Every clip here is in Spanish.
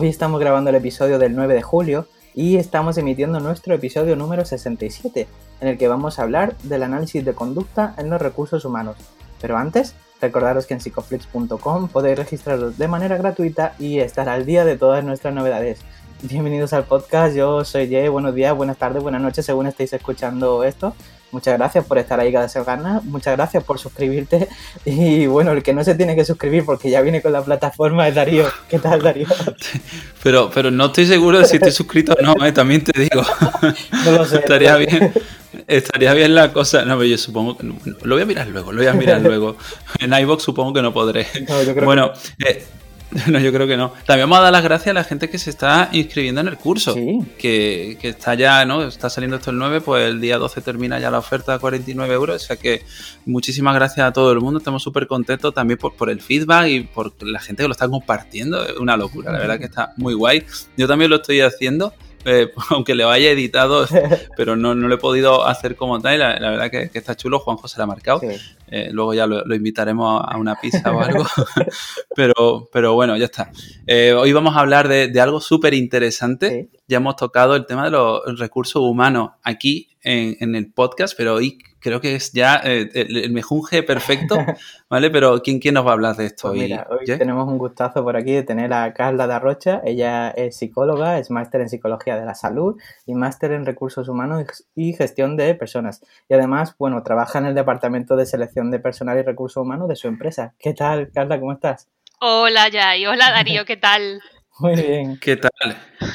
Hoy estamos grabando el episodio del 9 de julio y estamos emitiendo nuestro episodio número 67, en el que vamos a hablar del análisis de conducta en los recursos humanos. Pero antes, recordaros que en psicoflix.com podéis registraros de manera gratuita y estar al día de todas nuestras novedades. Bienvenidos al podcast, yo soy Jay, buenos días, buenas tardes, buenas noches según estéis escuchando esto. Muchas gracias por estar ahí cada semana, muchas gracias por suscribirte y bueno, el que no se tiene que suscribir porque ya viene con la plataforma es Darío. ¿Qué tal Darío? Pero, pero no estoy seguro de si estoy suscrito o no, ¿eh? también te digo. No lo sé. Estaría bien. Estaría bien la cosa. No, pero yo supongo que. lo voy a mirar luego, lo voy a mirar luego. En iBox supongo que no podré. bueno, eh, No, yo creo que no. También vamos a dar las gracias a la gente que se está inscribiendo en el curso. Que, que, está ya, ¿no? Está saliendo esto el 9, pues el día 12 termina ya la oferta a 49 euros. O sea que muchísimas gracias a todo el mundo. Estamos súper contentos también por, por el feedback y por la gente que lo está compartiendo. Es una locura, la verdad que está muy guay. Yo también lo estoy haciendo. Eh, aunque le vaya editado, pero no, no, lo he podido hacer como tal. La, la verdad que, está chulo, Juanjo se la ha marcado. Eh, luego ya lo, invitaremos a una pizza o algo. pero, pero bueno, ya está. Eh, hoy vamos a hablar de, algo súper interesante. Ya hemos tocado el tema de los recursos humanos aquí en, en el podcast, pero hoy creo que es ya eh, el, mejunje perfecto, ¿vale? Pero ¿quién, ¿quién nos va a hablar de esto? Pues mira, hoy tenemos un gustazo por aquí de tener a Carla de Arrocha. Ella es psicóloga, es máster en psicología de la salud y máster en recursos humanos y gestión de personas. Y además, bueno, trabaja en el departamento de selección de personal y recursos humanos de su empresa. ¿Qué tal, Carla? ¿Cómo estás? Hola, Yay. Hola, Darío. ¿Qué tal? Muy bien. ¿Qué tal?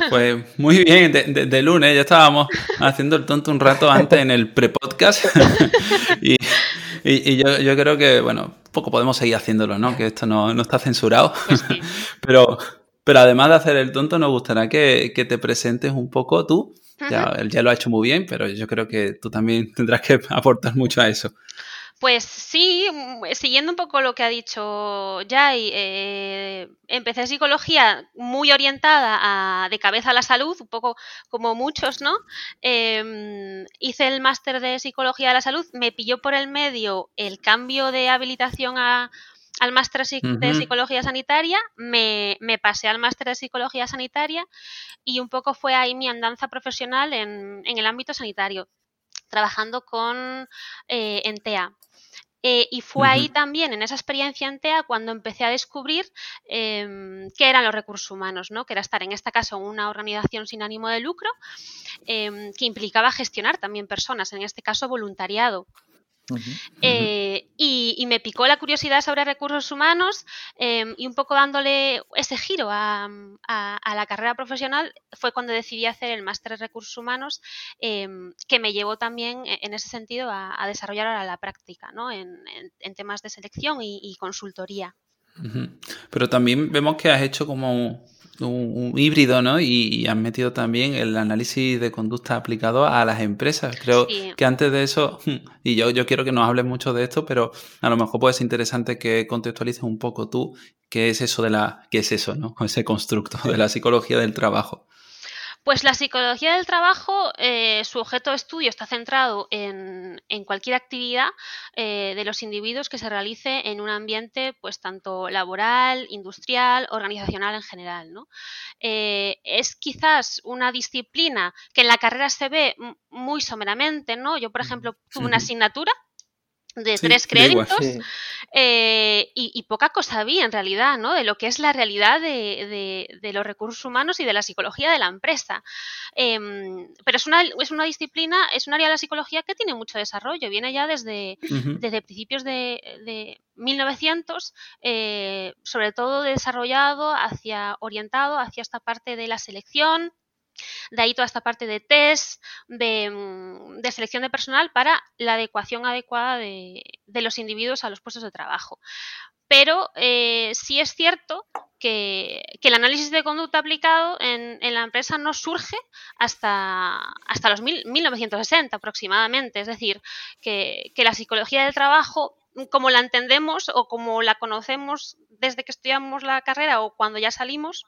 Pues muy bien, de, lunes ya estábamos haciendo el tonto un rato antes en el pre-podcast y, yo, creo que, bueno, poco podemos seguir haciéndolo, ¿no? Que esto no, está censurado. Pues pero, pero además de hacer el tonto, nos gustaría que, te presentes un poco tú. Ya, él ya lo ha hecho muy bien, pero yo creo que tú también tendrás que aportar mucho a eso. Pues sí, mm, siguiendo un poco lo que ha dicho Jai, eh, empecé psicología muy orientada a, de cabeza a la salud, un poco como muchos, ¿no? Em, hice el máster de psicología de la salud, me pilló por el medio el cambio de habilitación al máster de psicología sanitaria, me, pasé al máster de psicología sanitaria y un poco fue ahí mi andanza profesional en, el ámbito sanitario, trabajando con eh, ENTEA. Eh, y fue ahí también, en esa experiencia en TEA, cuando empecé a descubrir em, qué eran los recursos humanos, ¿no? que era estar en este caso en una organización sin ánimo de lucro, em, que implicaba gestionar también personas, en este caso voluntariado. Eh, y, me picó la curiosidad sobre recursos humanos em, y un poco dándole ese giro a, la carrera profesional fue cuando decidí hacer el máster de recursos humanos em, que me llevó también e, en ese sentido a, desarrollar ahora la práctica ¿no? en, temas de selección y, consultoría. Pero también vemos que has hecho como un, híbrido, ¿no? Y, han metido también el análisis de conducta aplicado a las empresas. Creo que antes de eso, y yo, yo quiero que nos hables mucho de esto, pero a lo mejor puede ser interesante que contextualices un poco tú qué es eso de la, qué es eso, ¿no? Ese constructo de la psicología del trabajo. Pues la psicología del trabajo, eh, su objeto de estudio está centrado en, cualquier actividad eh, de los individuos que se realice en un ambiente, pues tanto laboral, industrial, organizacional en general. ¿no? Eh, es quizás una disciplina que en la carrera se ve muy someramente, ¿no? Yo, por ejemplo, tuve una asignatura de tres créditos eh, y, poca cosa había en realidad, ¿no? De lo que es la realidad de, los recursos humanos y de la psicología de la empresa. Em, pero es una, es una disciplina, es un área de la psicología que tiene mucho desarrollo. Viene ya desde, desde principios de, 1900, eh, sobre todo desarrollado hacia, orientado hacia esta parte de la selección, de ahí toda esta parte de test, de, mm, selección de personal para la adecuación adecuada de, los individuos a los puestos de trabajo. pero eh, sí es cierto que, el análisis de conducta aplicado en, la empresa no surge hasta, hasta los 1960 aproximadamente. Es decir, que, la psicología del trabajo, como la entendemos o como la conocemos desde que estudiamos la carrera o cuando ya salimos,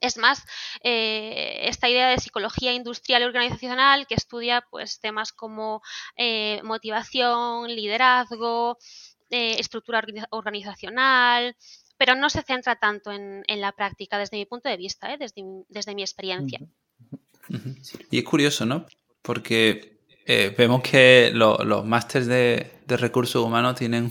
es más, eh, esta idea de psicología industrial y organizacional que estudia pues, temas como eh, motivación, liderazgo, eh, estructura organizacional, pero no se centra tanto en, la práctica desde mi punto de vista, desde, desde, mi experiencia. Y es curioso, ¿no? Porque vemos que los másteres de, recursos humanos tienen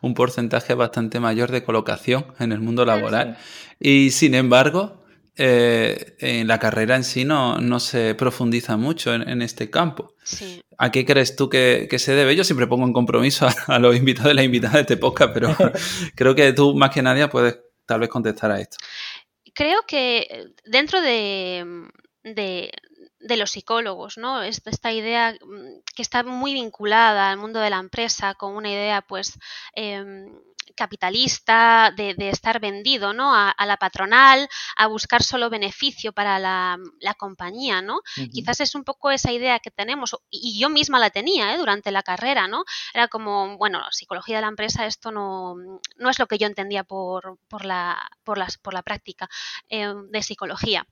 un porcentaje bastante mayor de colocación en el mundo laboral. Y sin embargo, eh, en la carrera en sí no, no se profundiza mucho en, este campo. ¿A qué crees tú que, se debe? Yo siempre pongo en compromiso a, los invitados y las invitadas de este podcast, pero creo que tú más que nadie puedes tal vez contestar a esto. Creo que dentro de, de los psicólogos, ¿no? Esta idea mm, que está muy vinculada al mundo de la empresa con una idea, pues, em, capitalista, de, estar vendido ¿no? A, la patronal, a buscar solo beneficio para la, compañía, ¿no? Quizás es un poco esa idea que tenemos, y yo misma la tenía ¿eh? durante la carrera, ¿no? Era como, bueno, psicología de la empresa, esto no, no es lo que yo entendía por, por, la, por, las, por la práctica eh, de psicología.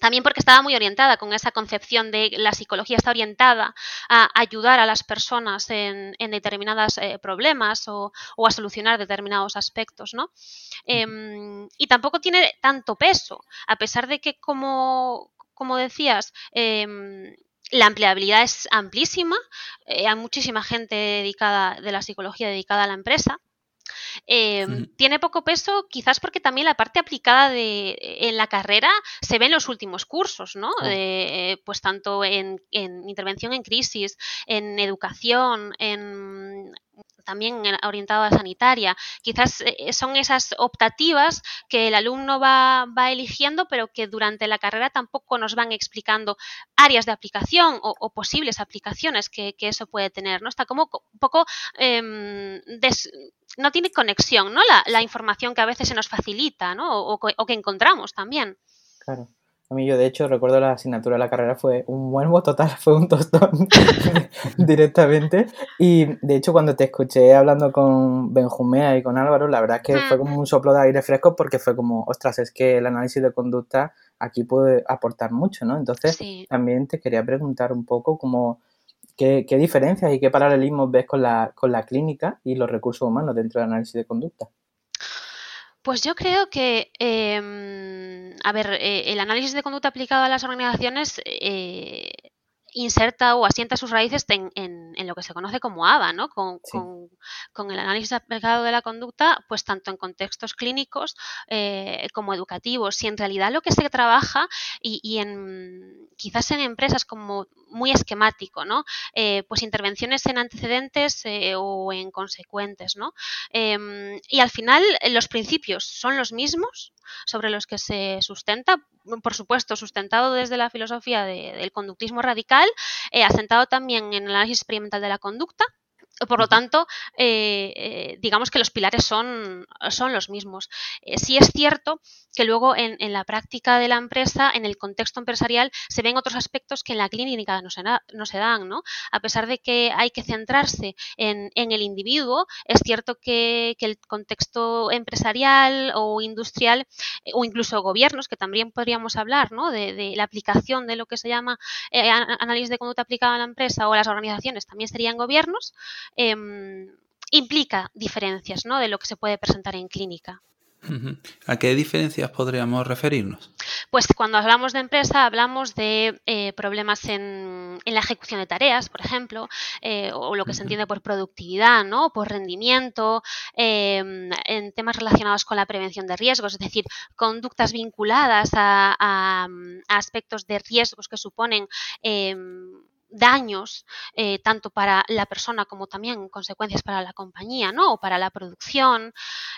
También porque estaba muy orientada con esa concepción de la psicología está orientada a ayudar a las personas en, determinados eh, problemas o, a solucionar determinados aspectos, ¿no? Em, y tampoco tiene tanto peso, a pesar de que, como, como decías, em, la empleabilidad es amplísima, eh, hay muchísima gente dedicada de la psicología dedicada a la empresa. Em, tiene poco peso quizás porque también la parte aplicada de, en la carrera se ve en los últimos cursos, ¿no? Eh, pues tanto en, intervención en crisis, en educación, en también orientado a sanitaria. Quizás eh, son esas optativas que el alumno va, eligiendo, pero que durante la carrera tampoco nos van explicando áreas de aplicación o, posibles aplicaciones que, eso puede tener. ¿no? Está como un poco em, no tiene conexión, ¿no? La, información que a veces se nos facilita, ¿no? O, que encontramos también. Claro. A mí yo, de hecho, recuerdo la asignatura de la carrera fue un buen total, fue un tostón directamente. Y, de hecho, cuando te escuché hablando con Benjumea y con Álvaro, la verdad es que fue como un soplo de aire fresco porque fue como, ostras, es que el análisis de conducta aquí puede aportar mucho, ¿no? Entonces, también te quería preguntar un poco como ¿Qué, diferencias y qué paralelismos ves con la, con la clínica y los recursos humanos dentro del análisis de conducta? Pues yo creo que, em, a ver, eh, el análisis de conducta aplicado a las organizaciones eh, inserta o asienta sus raíces en, en, lo que se conoce como ABA, ¿no? Con, con, el análisis aplicado de la conducta, pues tanto en contextos clínicos eh, como educativos. Si en realidad lo que se trabaja y, y en quizás en empresas como muy esquemático, ¿no? Eh, pues intervenciones en antecedentes eh, o en consecuentes, ¿no? Em, y al final los principios son los mismos sobre los que se sustenta, por supuesto, sustentado desde la filosofía del conductismo radical, eh, asentado también en el análisis experimental de la conducta, por lo tanto, eh, eh, digamos que los pilares son, son los mismos. Eh, sí es cierto que luego en, la práctica de la empresa, en el contexto empresarial, se ven otros aspectos que en la clínica no se, no se dan. ¿no? A pesar de que hay que centrarse en, el individuo, es cierto que, el contexto empresarial o industrial o incluso gobiernos, que también podríamos hablar ¿no? de, la aplicación de lo que se llama análisis de conducta aplicada a la empresa o las organizaciones, también serían gobiernos. Em, implica diferencias ¿no? de lo que se puede presentar en clínica. ¿A qué diferencias podríamos referirnos? Pues cuando hablamos de empresa hablamos de eh, problemas en, la ejecución de tareas, por ejemplo, eh, o lo que se entiende por productividad, ¿no? por rendimiento, em, en temas relacionados con la prevención de riesgos, es decir, conductas vinculadas a, aspectos de riesgos que suponen em, daños eh, tanto para la persona como también consecuencias para la compañía ¿no? o para la producción.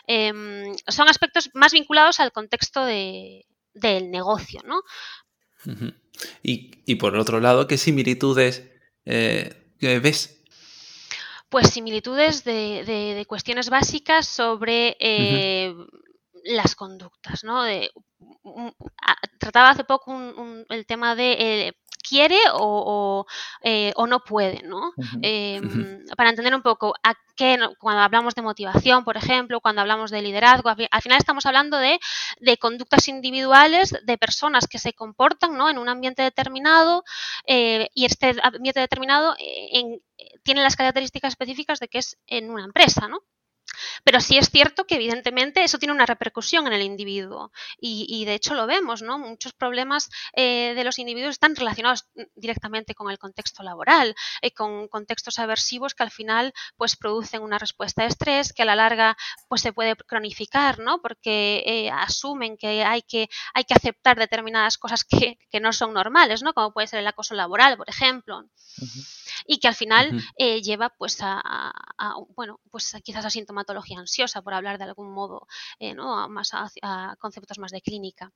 Em, son aspectos más vinculados al contexto de, del negocio. ¿no? y, por otro lado, ¿qué similitudes eh, ves Pues similitudes de, cuestiones básicas sobre eh, las conductas, ¿no? De, trataba hace poco el tema de eh, quiere o, eh, no puede, ¿no? Em, para entender un poco a qué, cuando hablamos de motivación, por ejemplo, cuando hablamos de liderazgo, al final estamos hablando de, conductas individuales de personas que se comportan ¿no? en un ambiente determinado eh, y este ambiente determinado tiene las características específicas de que es en una empresa, ¿no? Pero sí es cierto que evidentemente eso tiene una repercusión en el individuo y, de hecho lo vemos, ¿no? Muchos problemas eh, de los individuos están relacionados directamente con el contexto laboral, eh, con contextos aversivos que al final pues producen una respuesta de estrés que a la larga pues se puede cronificar, ¿no? Porque eh, asumen que hay que hay que aceptar determinadas cosas que, no son normales, ¿no? Como puede ser el acoso laboral, por ejemplo y que al final eh, lleva pues a, bueno, pues quizás a sintomatología ansiosa, por hablar de algún modo, eh, ¿no? más a, conceptos más de clínica.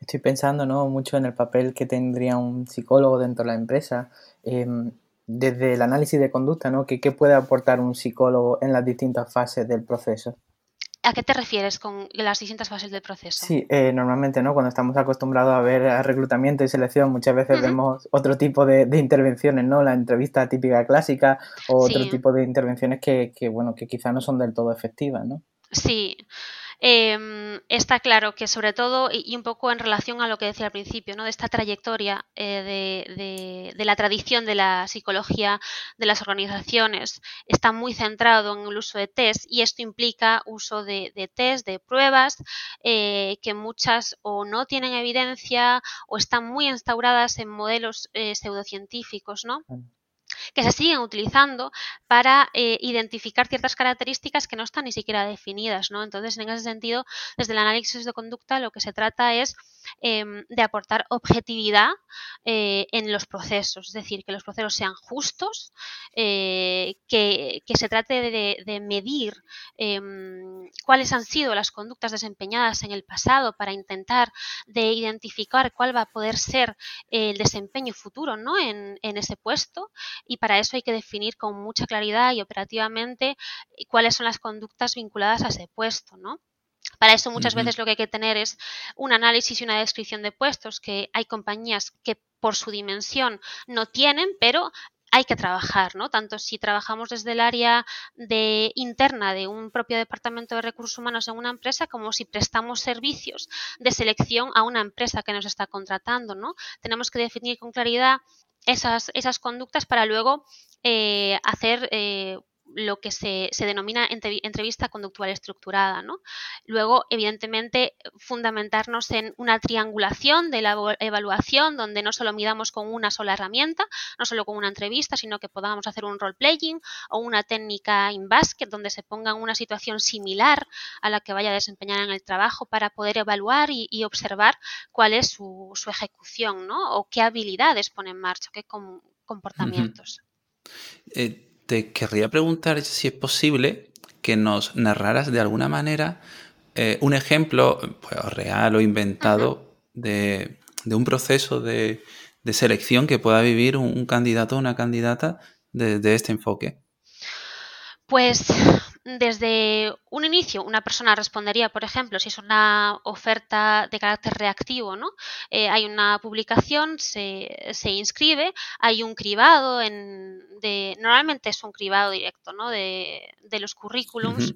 Estoy pensando ¿no? mucho en el papel que tendría un psicólogo dentro de la empresa. Em, desde el análisis de conducta, ¿no? ¿Qué, ¿Qué puede aportar un psicólogo en las distintas fases del proceso? ¿A qué te refieres con las distintas fases del proceso? Sí, eh, normalmente, ¿no? Cuando estamos acostumbrados a ver reclutamiento y selección, muchas veces vemos otro tipo de, intervenciones, ¿no? La entrevista típica clásica o otro tipo de intervenciones que, que, bueno, que quizás no son del todo efectivas, ¿no? Sí. Em, está claro que sobre todo, y, un poco en relación a lo que decía al principio, ¿no? de esta trayectoria eh, de, la tradición de la psicología de las organizaciones, está muy centrado en el uso de test y esto implica uso de, test, de pruebas, eh, que muchas o no tienen evidencia o están muy instauradas en modelos eh, pseudocientíficos, ¿no? Que se siguen utilizando para eh, identificar ciertas características que no están ni siquiera definidas, ¿no? Entonces, en ese sentido, desde el análisis de conducta lo que se trata es em, de aportar objetividad eh, en los procesos, es decir, que los procesos sean justos, eh, que, se trate de, medir em, cuáles han sido las conductas desempeñadas en el pasado para intentar de identificar cuál va a poder ser el desempeño futuro ¿no? en, en ese puesto y para eso hay que definir con mucha claridad y operativamente eh, cuáles son las conductas vinculadas a ese puesto, ¿no? Para eso muchas veces lo que hay que tener es un análisis y una descripción de puestos que hay compañías que por su dimensión no tienen, pero hay que trabajar, ¿no? Tanto si trabajamos desde el área de interna de un propio departamento de recursos humanos en una empresa, como si prestamos servicios de selección a una empresa que nos está contratando, ¿no? Tenemos que definir con claridad esas, esas conductas para luego eh, hacer eh, lo que se, se, denomina entrevista conductual estructurada. ¿no? Luego, evidentemente, fundamentarnos en una triangulación de la evaluación donde no solo midamos con una sola herramienta, no solo con una entrevista, sino que podamos hacer un role-playing o una técnica in basket donde se ponga en una situación similar a la que vaya a desempeñar en el trabajo para poder evaluar y, observar cuál es su, su, ejecución ¿no? o qué habilidades pone en marcha, qué comportamientos. Eh, te querría preguntar si es posible que nos narraras de alguna manera eh, un ejemplo pues, real o inventado de, un proceso de, selección que pueda vivir un, candidato o una candidata desde este enfoque. Pues desde un inicio, una persona respondería, por ejemplo, si es una oferta de carácter reactivo, ¿no? Eh, hay una publicación, se, se, inscribe, hay un cribado, en, de, normalmente es un cribado directo, ¿no? De, de los currículums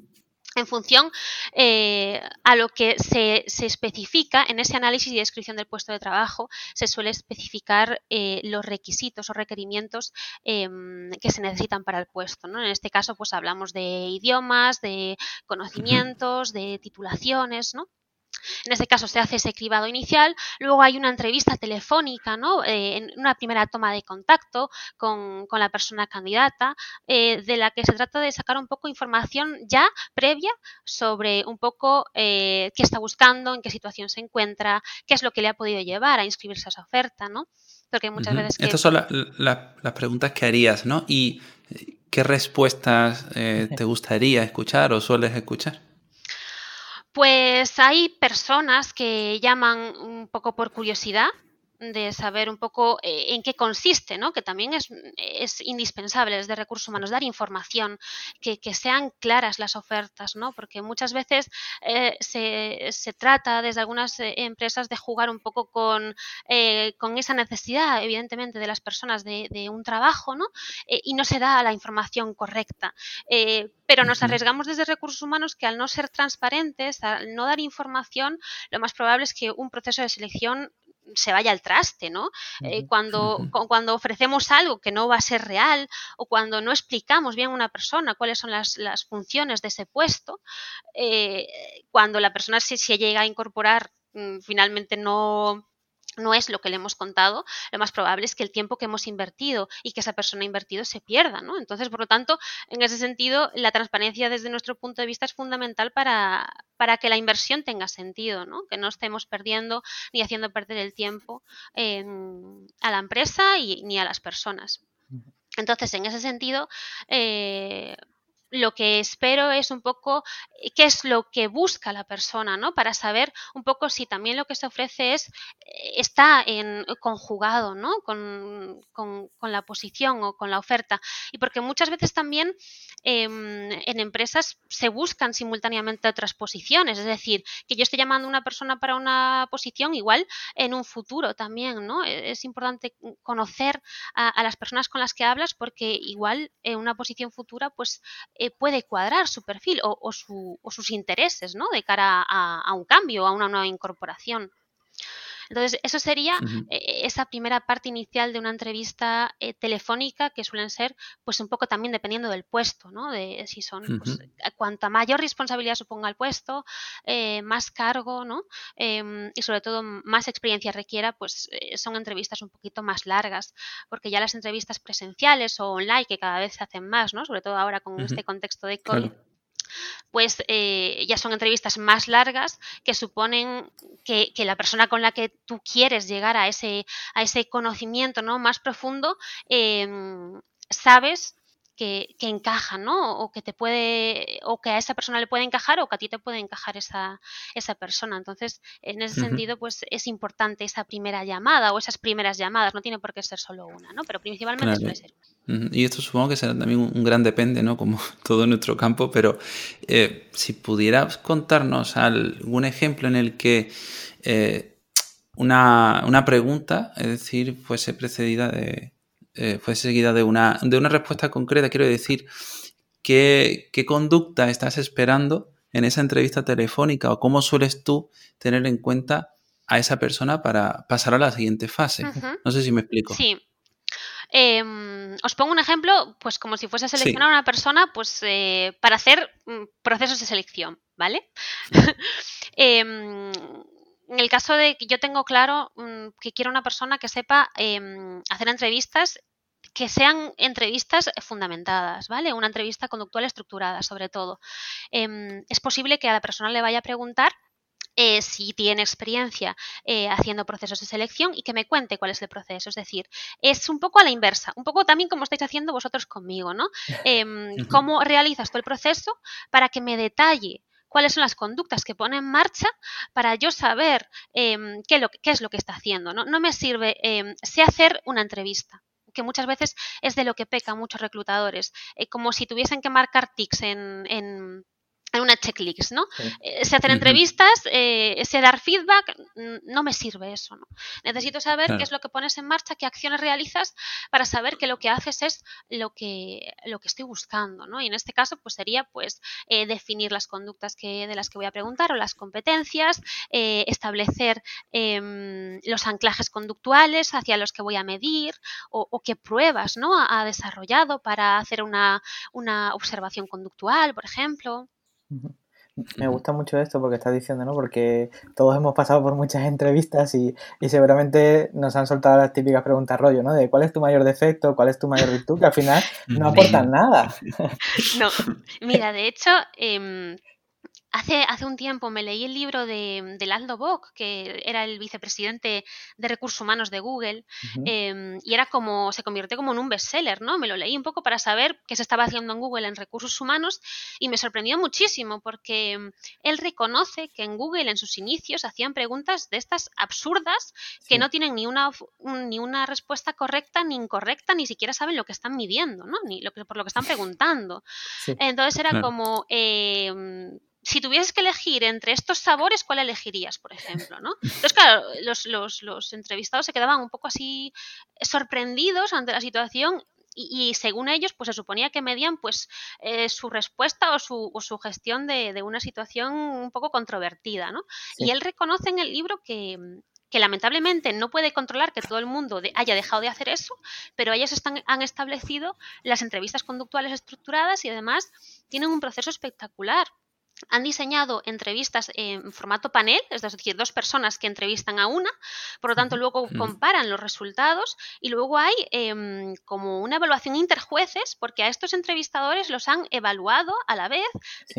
en función eh, a lo que se, especifica en ese análisis y descripción del puesto de trabajo, se suele especificar eh, los requisitos o requerimientos em, que se necesitan para el puesto. ¿no? En este caso, pues hablamos de idiomas, de conocimientos, de titulaciones, ¿no? En este caso se hace ese cribado inicial, luego hay una entrevista telefónica, ¿no? Eh, en una primera toma de contacto con, la persona candidata, eh, de la que se trata de sacar un poco información ya previa sobre un poco eh, qué está buscando, en qué situación se encuentra, qué es lo que le ha podido llevar a inscribirse a esa oferta, ¿no? Porque muchas veces... Estas son las preguntas que harías, ¿no? ¿Y qué respuestas te gustaría escuchar o sueles escuchar? Pues hay personas que llaman un poco por curiosidad, de saber un poco eh, en qué consiste, ¿no? que también es, es, indispensable desde recursos humanos, dar información, que, sean claras las ofertas, ¿no? porque muchas veces eh, se, se, trata desde algunas eh, empresas de jugar un poco con, con esa necesidad, evidentemente, de las personas de, de un trabajo ¿no? y no se da la información correcta. pero nos arriesgamos desde recursos humanos que al no ser transparentes, al no dar información, lo más probable es que un proceso de selección se vaya al traste, ¿no? Eh, cuando, cuando ofrecemos algo que no va a ser real o cuando no explicamos bien a una persona cuáles son las, las funciones de ese puesto, eh, cuando la persona se, se llega a incorporar mm, finalmente no, no es lo que le hemos contado, lo más probable es que el tiempo que hemos invertido y que esa persona ha invertido se pierda, ¿no? Entonces, por lo tanto, en ese sentido, la transparencia desde nuestro punto de vista es fundamental para, para que la inversión tenga sentido, ¿no? Que no estemos perdiendo ni haciendo perder el tiempo a la empresa y, ni a las personas. Entonces, en ese sentido, eh, lo que espero es un poco eh, qué es lo que busca la persona, ¿no? Para saber un poco si también lo que se ofrece es eh, está en conjugado, ¿no? Con, la posición o con la oferta. Y porque muchas veces también em, en empresas se buscan simultáneamente otras posiciones. Es decir, que yo esté llamando a una persona para una posición, igual en un futuro también, ¿no? E, es importante conocer a, las personas con las que hablas porque igual en una posición futura, pues eh, puede cuadrar su perfil o, sus intereses, ¿no? De cara a, un cambio, a una nueva incorporación. Entonces, eso sería eh, esa primera parte inicial de una entrevista eh, telefónica que suelen ser, pues un poco también dependiendo del puesto, ¿no? De si son, pues, cuanta mayor responsabilidad suponga el puesto, más cargo, ¿no? Em, y sobre todo más experiencia requiera, pues son entrevistas un poquito más largas, porque ya las entrevistas presenciales o online, que cada vez se hacen más, ¿no? Sobre todo ahora con este contexto de COVID pues eh, ya son entrevistas más largas que suponen que, la persona con la que tú quieres llegar a ese, a ese conocimiento ¿no? más profundo, em, sabes que, que, encaja, ¿no? O que te puede, o que a esa persona le puede encajar o que a ti te puede encajar esa, esa persona. Entonces, en ese sentido, pues es importante esa primera llamada o esas primeras llamadas, no tiene por qué ser solo una, ¿no? Pero principalmente suele ser una. Y esto supongo que será también un gran depende, ¿no? Como todo nuestro campo, pero eh, si pudieras contarnos algún ejemplo en el que eh, una, pregunta, es decir, fuese precedida de, eh, fuese seguida de una, de una respuesta concreta, quiero decir, ¿qué, ¿qué conducta estás esperando en esa entrevista telefónica o cómo sueles tú tener en cuenta a esa persona para pasar a la siguiente fase? No sé si me explico. Sí, Em, os pongo un ejemplo, pues como si fuese a seleccionar a una persona, pues eh, para hacer mm, procesos de selección, ¿vale? Em, en el caso de que yo tengo claro mm, que quiero una persona que sepa em, hacer entrevistas que sean entrevistas fundamentadas, ¿vale? Una entrevista conductual estructurada, sobre todo. es posible que a la persona le vaya a preguntar eh, si tiene experiencia eh, haciendo procesos de selección y que me cuente cuál es el proceso. Es decir, es un poco a la inversa, un poco también como estáis haciendo vosotros conmigo, ¿no? Em, cómo realizas todo el proceso para que me detalle cuáles son las conductas que pone en marcha para yo saber em, qué, es lo que está haciendo. No, me sirve, em, sé hacer una entrevista que muchas veces es de lo que pecan muchos reclutadores, eh, como si tuviesen que marcar tics en, en en una checklist, ¿no? Eh, se hacen entrevistas, eh, se dar feedback, no me sirve eso, ¿no? Necesito saber qué es lo que pones en marcha, qué acciones realizas para saber que lo que haces es lo que, lo que estoy buscando, ¿no? Y en este caso, pues sería, pues, eh, definir las conductas que, de las que voy a preguntar o las competencias, establecer em, los anclajes conductuales hacia los que voy a medir o, qué pruebas, ¿no? Ha desarrollado para hacer una, una observación conductual, por ejemplo. Me gusta mucho esto porque estás diciendo, ¿no? Porque todos hemos pasado por muchas entrevistas y, seguramente nos han soltado las típicas preguntas rollo, ¿no? De cuál es tu mayor defecto, cuál es tu mayor virtud, que al final no aportan nada. No, mira, de hecho, em, Hace, hace un tiempo me leí el libro de, de Aldo Bock, que era el vicepresidente de recursos humanos de Google, em, y era como, se convirtió como en un bestseller, ¿no? Me lo leí un poco para saber qué se estaba haciendo en Google en recursos humanos y me sorprendió muchísimo porque em, él reconoce que en Google en sus inicios hacían preguntas de estas absurdas que no tienen ni una, ni una respuesta correcta ni incorrecta, ni siquiera saben lo que están midiendo, ¿no? Ni lo que, por lo que están preguntando. Entonces era como... Eh, si tuvieses que elegir entre estos sabores, ¿cuál elegirías, por ejemplo? ¿no? Entonces, claro, los, entrevistados se quedaban un poco así sorprendidos ante la situación y, según ellos, pues se suponía que medían pues eh, su respuesta o su, o su gestión de, una situación un poco controvertida, ¿no? Y él reconoce en el libro que, que lamentablemente no puede controlar que todo el mundo haya dejado de hacer eso, pero ellas están, han establecido las entrevistas conductuales estructuradas y además tienen un proceso espectacular han diseñado entrevistas en formato panel, es decir, dos personas que entrevistan a una, por lo tanto luego comparan los resultados y luego hay em, como una evaluación interjueces porque a estos entrevistadores los han evaluado a la vez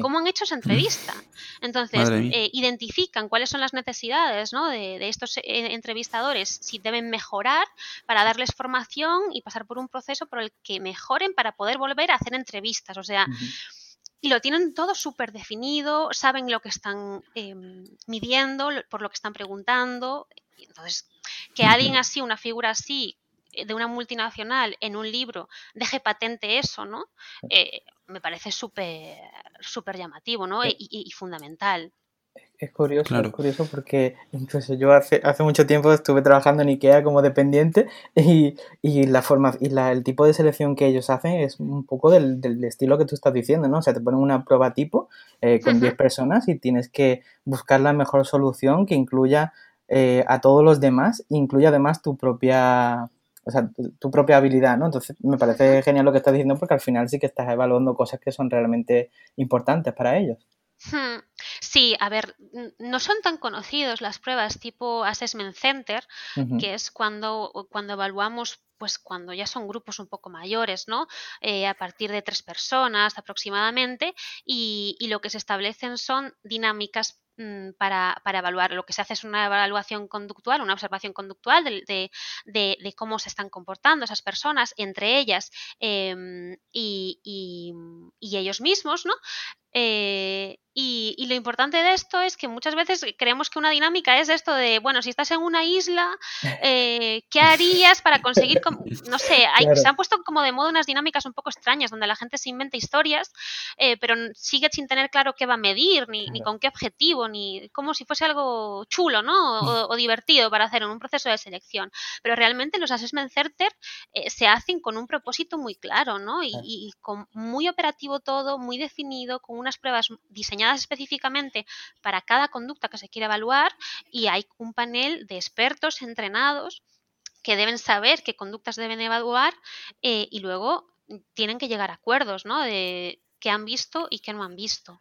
cómo han hecho esa entrevista. Entonces, eh, identifican cuáles son las necesidades de, estos eh, entrevistadores, si deben mejorar para darles formación y pasar por un proceso por el que mejoren para poder volver a hacer entrevistas. O sea, y lo tienen todo súper definido, saben lo que están em, midiendo, por lo que están preguntando. Entonces, que alguien así, una figura así, eh, de una multinacional en un libro deje patente eso, ¿no? Eh, me parece súper súper llamativo, ¿no? y fundamental. Es curioso, es curioso porque incluso yo hace, hace mucho tiempo estuve trabajando en IKEA como dependiente y, y la forma y la, el tipo de selección que ellos hacen es un poco del, del estilo que tú estás diciendo, ¿no? O sea, te ponen una prueba tipo eh, con 10 personas y tienes que buscar la mejor solución que incluya eh, a todos los demás, incluya además tu propia o sea, tu, propia habilidad, ¿no? Entonces me parece genial lo que estás diciendo porque al final sí que estás evaluando cosas que son realmente importantes para ellos. Hmm. Sí, a ver, no son tan conocidos las pruebas tipo Assessment Center, que es cuando, cuando evaluamos pues cuando ya son grupos un poco mayores, ¿no? Eh, a partir de tres personas aproximadamente, y, y, lo que se establecen son dinámicas mm, para, para, evaluar. Lo que se hace es una evaluación conductual, una observación conductual de, de, de, cómo se están comportando esas personas, entre ellas em, y, y, y, ellos mismos, ¿no? Eh, y, lo importante de esto es que muchas veces creemos que una dinámica es esto de, bueno, si estás en una isla, eh, ¿qué harías para conseguir, no sé, se han puesto como de modo unas dinámicas un poco extrañas donde la gente se inventa historias, eh, pero sigue sin tener claro qué va a medir, ni, ni, con qué objetivo, ni como si fuese algo chulo, ¿no? O, divertido para hacer en un proceso de selección. Pero realmente los assessment center eh, se hacen con un propósito muy claro, ¿no? Y, y con muy operativo todo, muy definido, con unas pruebas diseñadas específicamente para cada conducta que se quiere evaluar y hay un panel de expertos entrenados que deben saber qué conductas deben evaluar eh, y luego tienen que llegar a acuerdos ¿no? de qué han visto y qué no han visto.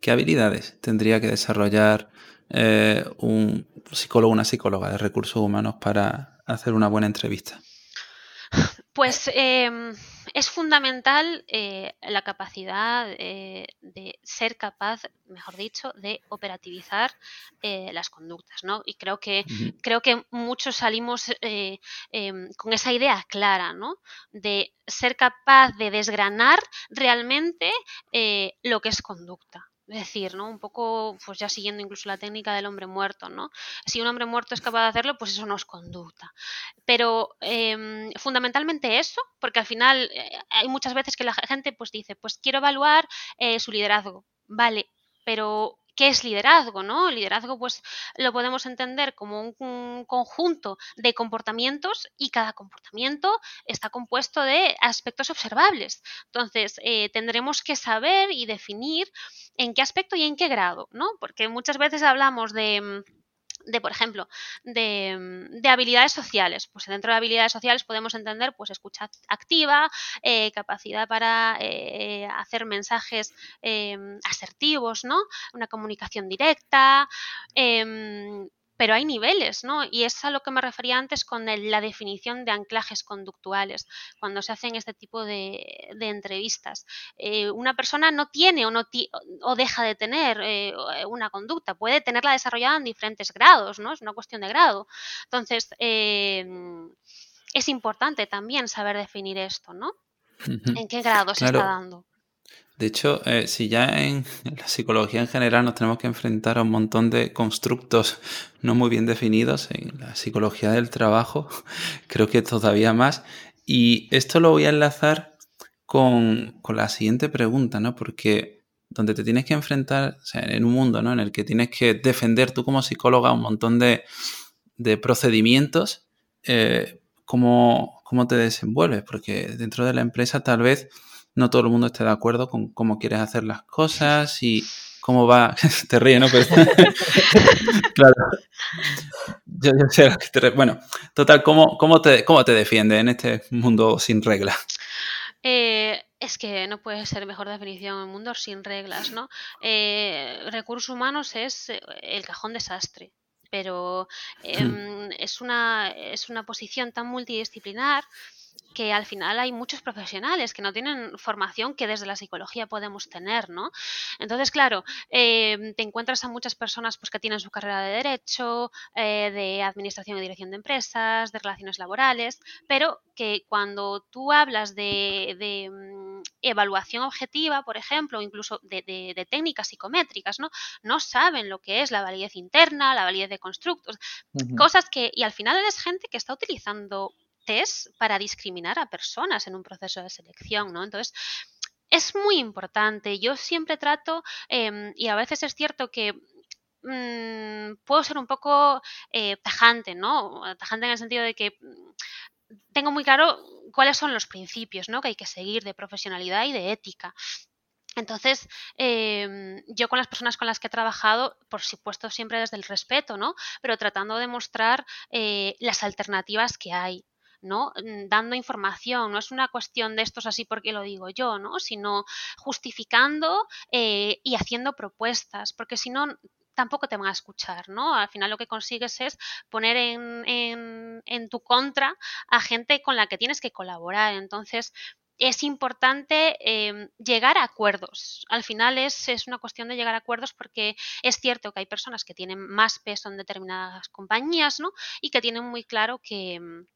¿Qué habilidades tendría que desarrollar eh, un psicólogo o una psicóloga de recursos humanos para hacer una buena entrevista? Pues em, es fundamental eh, la capacidad eh, de ser capaz, mejor dicho, de operativizar eh, las conductas, ¿no? Y creo que creo que muchos salimos em, con esa idea clara, ¿no? De ser capaz de desgranar realmente lo que es conducta decir, ¿no? Un poco, pues ya siguiendo incluso la técnica del hombre muerto, ¿no? Si un hombre muerto es capaz de hacerlo, pues eso no es conducta. Pero em, fundamentalmente eso, porque al final eh, hay muchas veces que la gente pues dice, pues quiero evaluar eh, su liderazgo, vale, pero ¿Qué es liderazgo? ¿no? Liderazgo, pues lo podemos entender como un, conjunto de comportamientos y cada comportamiento está compuesto de aspectos observables. Entonces, eh, tendremos que saber y definir en qué aspecto y en qué grado, ¿no? Porque muchas veces hablamos de mm, de, por ejemplo, de, de, habilidades sociales. Pues dentro de habilidades sociales podemos entender pues escucha activa, eh, capacidad para eh, hacer mensajes em, asertivos, ¿no? Una comunicación directa. Pero hay niveles, ¿no? Y es a lo que me refería antes con la definición de anclajes conductuales, cuando se hacen este tipo de, entrevistas. Eh, una persona no tiene o, no o deja de tener eh, una conducta, puede tenerla desarrollada en diferentes grados, ¿no? Es una cuestión de grado. Entonces, em, es importante también saber definir esto, ¿no? ¿En qué grado se está dando? De hecho, eh, si ya en, la psicología en general nos tenemos que enfrentar a un montón de constructos no muy bien definidos, en la psicología del trabajo creo que todavía más. Y esto lo voy a enlazar con, la siguiente pregunta, ¿no? Porque donde te tienes que enfrentar, o sea, en un mundo, ¿no? En el que tienes que defender tú como psicóloga un montón de, procedimientos, eh, ¿cómo, ¿cómo te desenvuelves? Porque dentro de la empresa tal vez no todo el mundo esté de acuerdo con cómo quieres hacer las cosas y cómo va. te ríe, ¿no? claro. Yo, sé que te Bueno, total, ¿cómo, cómo, te, ¿cómo te defiende en este mundo sin reglas? Eh, es que no puede ser mejor definición en mundo sin reglas, ¿no? Eh, recursos humanos es eh, el cajón desastre pero hmm. em, es, una, es una posición tan multidisciplinar que al final hay muchos profesionales que no tienen formación que desde la psicología podemos tener, ¿no? Entonces, claro, em, te encuentras a muchas personas pues, que tienen su carrera de derecho, eh, de administración y dirección de empresas, de relaciones laborales, pero que cuando tú hablas de, mm, evaluación objetiva, por ejemplo, incluso de, técnicas psicométricas, ¿no? No saben lo que es la validez interna, la validez de constructos, cosas que, y al final es gente que está utilizando test para discriminar a personas en un proceso de selección, ¿no? Entonces, es muy importante. Yo siempre trato, em, y a veces es cierto que mm, puedo ser un poco eh, tajante, ¿no? Tajante en el sentido de que mm, tengo muy claro cuáles son los principios ¿no? que hay que seguir de profesionalidad y de ética. Entonces, em, yo con las personas con las que he trabajado, por supuesto, siempre desde el respeto, ¿no? Pero tratando de mostrar eh, las alternativas que hay. ¿No? Mm, dando información, no es una cuestión de estos así porque lo digo yo, ¿no? Sino justificando eh, y haciendo propuestas, porque si no tampoco te van a escuchar, ¿no? Al final lo que consigues es poner en, en, tu contra a gente con la que tienes que colaborar. Entonces, es importante em, llegar a acuerdos. Al final es, es, una cuestión de llegar a acuerdos porque es cierto que hay personas que tienen más peso en determinadas compañías, ¿no? Y que tienen muy claro que, em,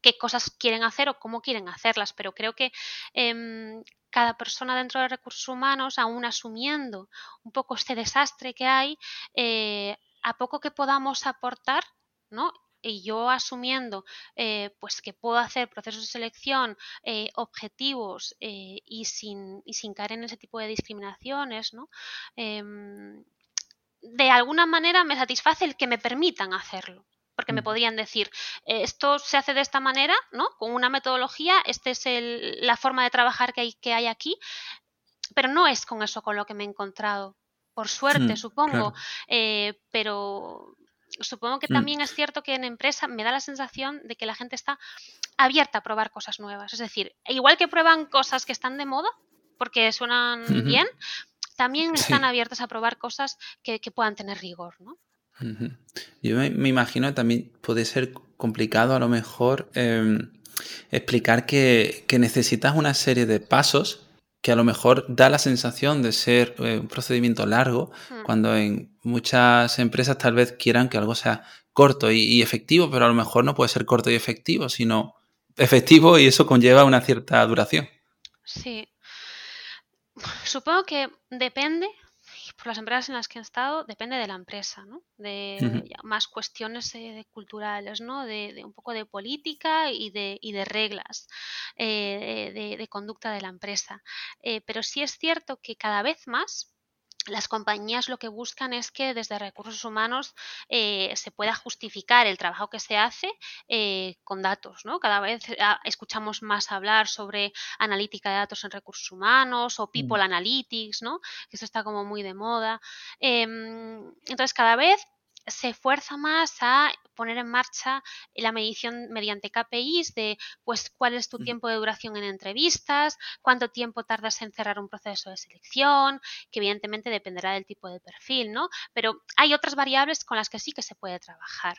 qué cosas quieren hacer o cómo quieren hacerlas, pero creo que em, cada persona dentro de recursos humanos, aún asumiendo un poco este desastre que hay, eh, a poco que podamos aportar, ¿no? y yo asumiendo eh, pues que puedo hacer procesos de selección eh, objetivos y, sin, y sin caer en ese tipo de discriminaciones, ¿no? Em, de alguna manera me satisface el que me permitan hacerlo porque me podrían decir, eh, esto se hace de esta manera, ¿no? Con una metodología, esta es la forma de trabajar que hay, que hay aquí, pero no es con eso con lo que me he encontrado, por suerte, hmm, supongo, eh, pero supongo que hmm. también es cierto que en empresa me da la sensación de que la gente está abierta a probar cosas nuevas, es decir, igual que prueban cosas que están de moda, porque suenan bien, también están abiertas a probar cosas que, que puedan tener rigor, ¿no? Yo me, imagino que también puede ser complicado a lo mejor em, explicar que, necesitas una serie de pasos que a lo mejor da la sensación de ser eh, un procedimiento largo, hmm. cuando en muchas empresas tal vez quieran que algo sea corto y, efectivo, pero a lo mejor no puede ser corto y efectivo, sino efectivo y eso conlleva una cierta duración. Sí. Supongo que depende por las empresas en las que he estado depende de la empresa, ¿no? De más cuestiones eh, culturales, ¿no? De, un poco de política y de, y de reglas eh, de, conducta de la empresa. Eh, pero sí es cierto que cada vez más las compañías lo que buscan es que desde recursos humanos eh, se pueda justificar el trabajo que se hace eh, con datos. ¿no? Cada vez ah, escuchamos más hablar sobre analítica de datos en recursos humanos o people mm. analytics, ¿no? que eso está como muy de moda. Em, entonces, cada vez se esfuerza más a poner en marcha la medición mediante KPIs de pues cuál es tu tiempo de duración en entrevistas, cuánto tiempo tardas en cerrar un proceso de selección, que evidentemente dependerá del tipo de perfil, ¿no? Pero hay otras variables con las que sí que se puede trabajar.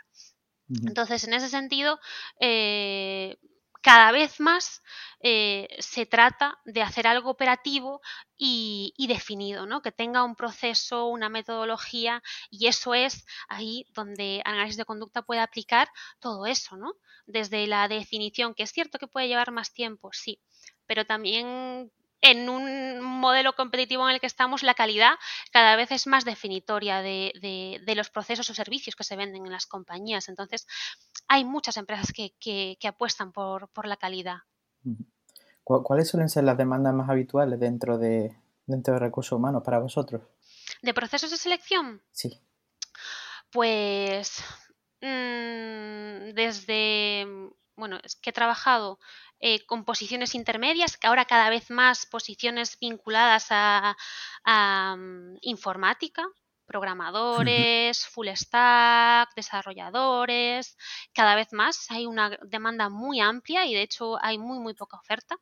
Entonces, en ese sentido, eh, cada vez más eh, se trata de hacer algo operativo y, definido, ¿no? que tenga un proceso, una metodología y eso es ahí donde análisis de conducta puede aplicar todo eso, ¿no? desde la definición, que es cierto que puede llevar más tiempo, sí, pero también en un modelo competitivo en el que estamos, la calidad cada vez es más definitoria de, los procesos o servicios que se venden en las compañías. Entonces, hay muchas empresas que, apuestan por, la calidad. ¿Cuáles suelen ser las demandas más habituales dentro de, dentro de recursos humanos para vosotros? ¿De procesos de selección? Sí. Pues mm, desde, bueno, es que he trabajado eh, con posiciones intermedias, que ahora cada vez más posiciones vinculadas a, mm, informática, programadores, full stack, desarrolladores, cada vez más hay una demanda muy amplia y de hecho hay muy muy poca oferta.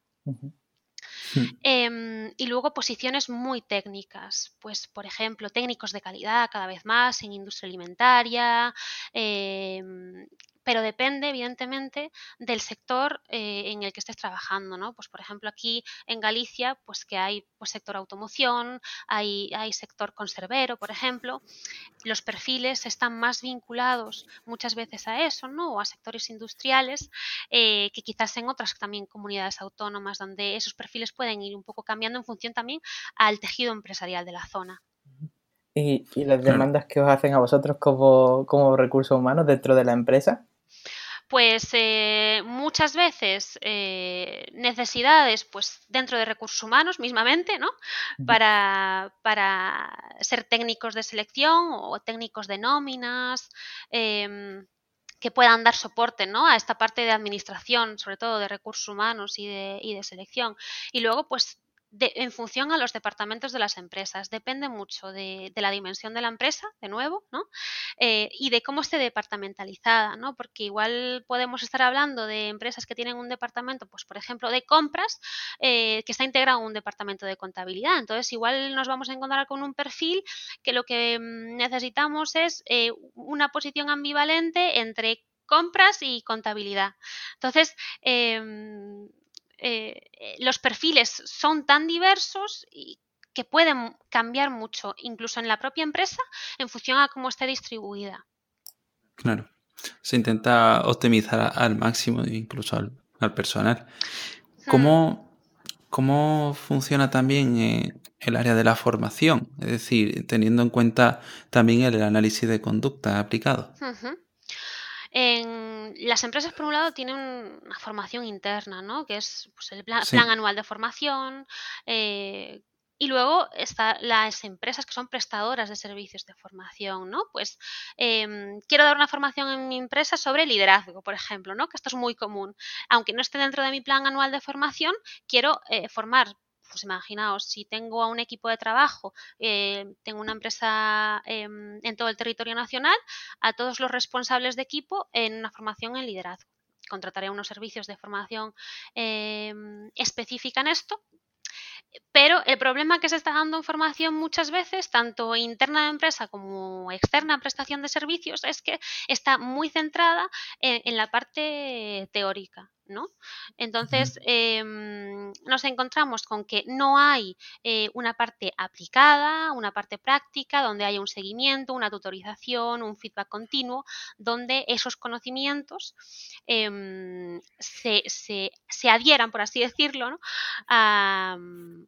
Em, y luego posiciones muy técnicas, pues por ejemplo técnicos de calidad cada vez más en industria alimentaria, em, pero depende, evidentemente, del sector eh, en el que estés trabajando, ¿no? Pues, por ejemplo, aquí en Galicia, pues que hay pues, sector automoción, hay, hay sector conservero, por ejemplo. Los perfiles están más vinculados muchas veces a eso, ¿no? O a sectores industriales, eh, que quizás en otras también comunidades autónomas, donde esos perfiles pueden ir un poco cambiando en función también al tejido empresarial de la zona. ¿Y, las demandas que os hacen a vosotros como, como recursos humanos dentro de la empresa? Pues eh, muchas veces eh, necesidades pues dentro de recursos humanos mismamente, ¿no? Para, para ser técnicos de selección o técnicos de nóminas. Em, que puedan dar soporte ¿no? a esta parte de administración, sobre todo de recursos humanos y de, y de selección. Y luego, pues en función a los departamentos de las empresas. Depende mucho de, la dimensión de la empresa, de nuevo, ¿no? Eh, y de cómo esté departamentalizada, ¿no? Porque igual podemos estar hablando de empresas que tienen un departamento, pues por ejemplo, de compras, eh, que está integrado en un departamento de contabilidad. Entonces, igual nos vamos a encontrar con un perfil que lo que mm, necesitamos es eh, una posición ambivalente entre compras y contabilidad. Entonces, em, eh, eh, los perfiles son tan diversos y que pueden cambiar mucho, incluso en la propia empresa, en función a cómo esté distribuida. Claro. Se intenta optimizar al máximo, incluso al, personal. Hmm. ¿Cómo, ¿Cómo, funciona también eh, el área de la formación? Es decir, teniendo en cuenta también el análisis de conducta aplicado. En las empresas, por un lado, tienen una formación interna, ¿no? Que es pues, el plan, anual de formación. Eh, y luego están las empresas que son prestadoras de servicios de formación, ¿no? Pues em, quiero dar una formación en mi empresa sobre liderazgo, por ejemplo, ¿no? Que esto es muy común. Aunque no esté dentro de mi plan anual de formación, quiero eh, formar pues imaginaos, si tengo a un equipo de trabajo, eh, tengo una empresa em, en todo el territorio nacional, a todos los responsables de equipo en una formación en liderazgo. Contrataré unos servicios de formación em, específica en esto pero el problema que se está dando en formación muchas veces, tanto interna de empresa como externa en prestación de servicios, es que está muy centrada en la parte teórica. ¿No? Entonces, em, nos encontramos con que no hay eh, una parte aplicada, una parte práctica, donde haya un seguimiento, una tutorización, un feedback continuo, donde esos conocimientos em, se, adhieran, por así decirlo, a,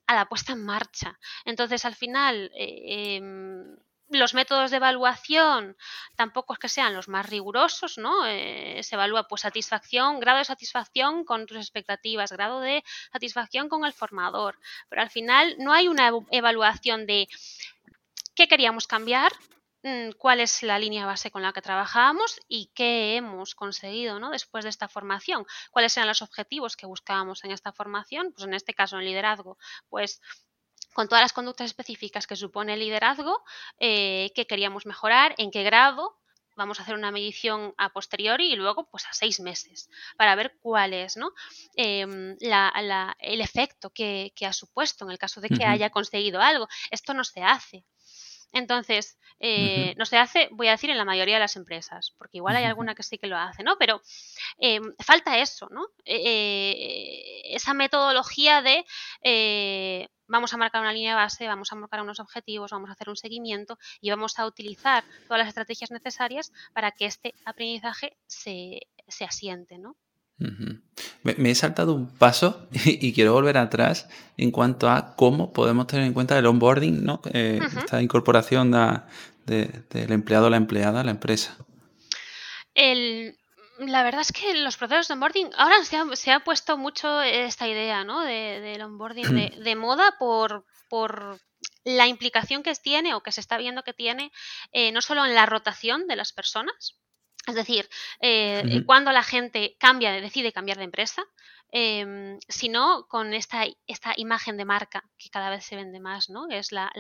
la puesta en marcha. Entonces, al final, eh, em, los métodos de evaluación tampoco es que sean los más rigurosos, ¿no? Eh, se evalúa pues satisfacción, grado de satisfacción con tus expectativas, grado de satisfacción con el formador, pero al final no hay una evaluación de qué queríamos cambiar, mm, cuál es la línea base con la que trabajábamos y qué hemos conseguido ¿no? después de esta formación, cuáles eran los objetivos que buscábamos en esta formación, pues en este caso en liderazgo, pues con todas las conductas específicas que supone el liderazgo, eh, que queríamos mejorar, en qué grado vamos a hacer una medición a posteriori y luego pues a seis meses para ver cuál es ¿no? Em, el efecto que, ha supuesto en el caso de que haya conseguido algo. Esto no se hace. Entonces, eh, no se hace, voy a decir, en la mayoría de las empresas, porque igual hay alguna que sí que lo hace, ¿no? Pero em, falta eso, ¿no? Eh, eh, esa metodología de vamos a marcar una línea de base, vamos a marcar unos objetivos, vamos a hacer un seguimiento y vamos a utilizar todas las estrategias necesarias para que este aprendizaje se, se asiente, ¿no? me, he saltado un paso y, quiero volver atrás en cuanto a cómo podemos tener en cuenta el onboarding, ¿no? Eh, esta incorporación del empleado a la empleada a la empresa. La verdad es que los procesos de onboarding, ahora se ha, puesto mucho esta idea ¿no? del onboarding de, moda por, por la implicación que tiene o que se está viendo que tiene, eh, no solo en la rotación de las personas, es decir, eh, cuando la gente cambia, decide cambiar de empresa, em, sino con esta, esta imagen de marca que cada vez se vende más, ¿no? Es la,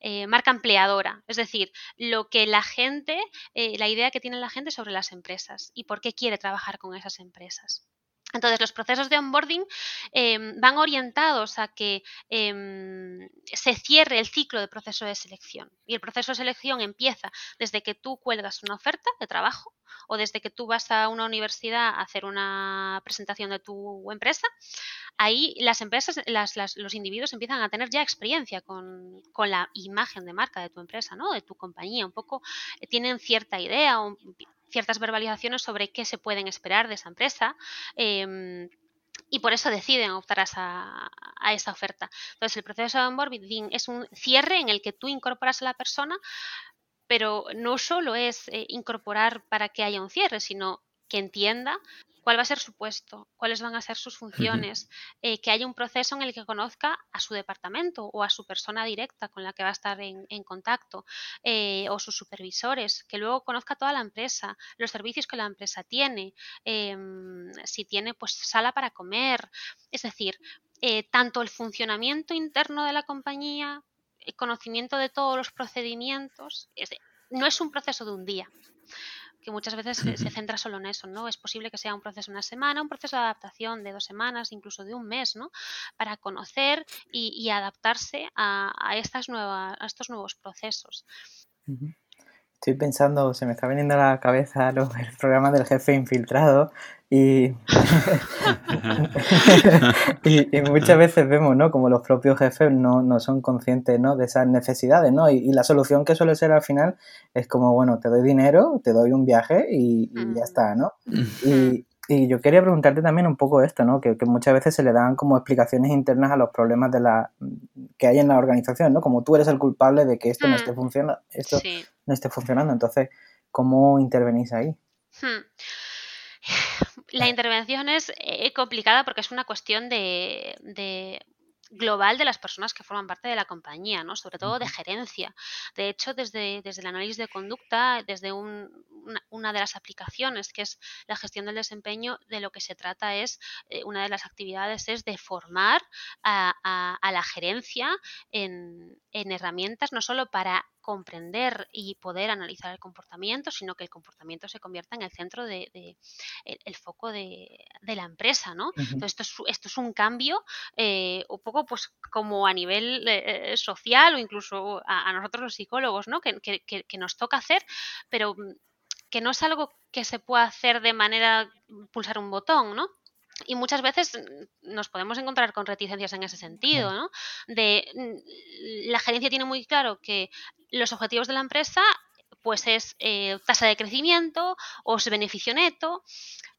eh, marca empleadora, es decir, lo que la gente, eh, la idea que tiene la gente sobre las empresas y por qué quiere trabajar con esas empresas. Entonces, los procesos de onboarding em, van orientados a que em, se cierre el ciclo de proceso de selección. Y el proceso de selección empieza desde que tú cuelgas una oferta de trabajo o desde que tú vas a una universidad a hacer una presentación de tu empresa. Ahí las empresas, los individuos empiezan a tener ya experiencia con, la imagen de marca de tu empresa, ¿no? de tu compañía. Un poco eh, tienen cierta idea, ciertas verbalizaciones sobre qué se pueden esperar de esa empresa. Em, y por eso deciden optar a esa, oferta. Entonces, el proceso de onboarding es un cierre en el que tú incorporas a la persona, pero no solo es eh, incorporar para que haya un cierre, sino que entienda cuál va a ser su puesto, cuáles van a ser sus funciones, eh, que haya un proceso en el que conozca a su departamento o a su persona directa con la que va a estar en, contacto eh, o sus supervisores, que luego conozca toda la empresa, los servicios que la empresa tiene, em, si tiene pues sala para comer, es decir, eh, tanto el funcionamiento interno de la compañía, el conocimiento de todos los procedimientos, no es un proceso de un día que muchas veces se centra solo en eso, ¿no? Es posible que sea un proceso de una semana, un proceso de adaptación de dos semanas, incluso de un mes, ¿no? Para conocer y, adaptarse a, estas nuevas, a estos nuevos procesos. Estoy pensando, se me está viniendo a la cabeza el programa del jefe infiltrado y, y, muchas veces vemos, ¿no? Como los propios jefes no, no son conscientes, ¿no? De esas necesidades, ¿no? Y, la solución que suele ser al final es como, bueno, te doy dinero, te doy un viaje y, ya está, ¿no? Y, y yo quería preguntarte también un poco esto, ¿no? Que, muchas veces se le dan como explicaciones internas a los problemas de la que hay en la organización, ¿no? Como tú eres el culpable de que esto no esté mm. funcionando, esto no esté funcionando. Entonces, ¿cómo intervenís ahí? Hmm. La intervención es eh, complicada porque es una cuestión de, global de las personas que forman parte de la compañía, ¿no? sobre todo de gerencia. De hecho, desde, desde el análisis de conducta, desde una, de las aplicaciones que es la gestión del desempeño, de lo que se trata es, eh, una de las actividades es de formar a, la gerencia en, en herramientas no solo para comprender y poder analizar el comportamiento, sino que el comportamiento se convierta en el centro de, el, foco de, la empresa, ¿no? Entonces esto es, esto es, un cambio eh, un poco pues como a nivel eh, social o incluso a, nosotros los psicólogos, ¿no? Que, que, nos toca hacer, pero mm, que no es algo que se pueda hacer de manera pulsar un botón, ¿no? Y muchas veces nos podemos encontrar con reticencias en ese sentido, ¿no? De mm, la gerencia tiene muy claro que los objetivos de la empresa pues es eh, tasa de crecimiento o es beneficio neto,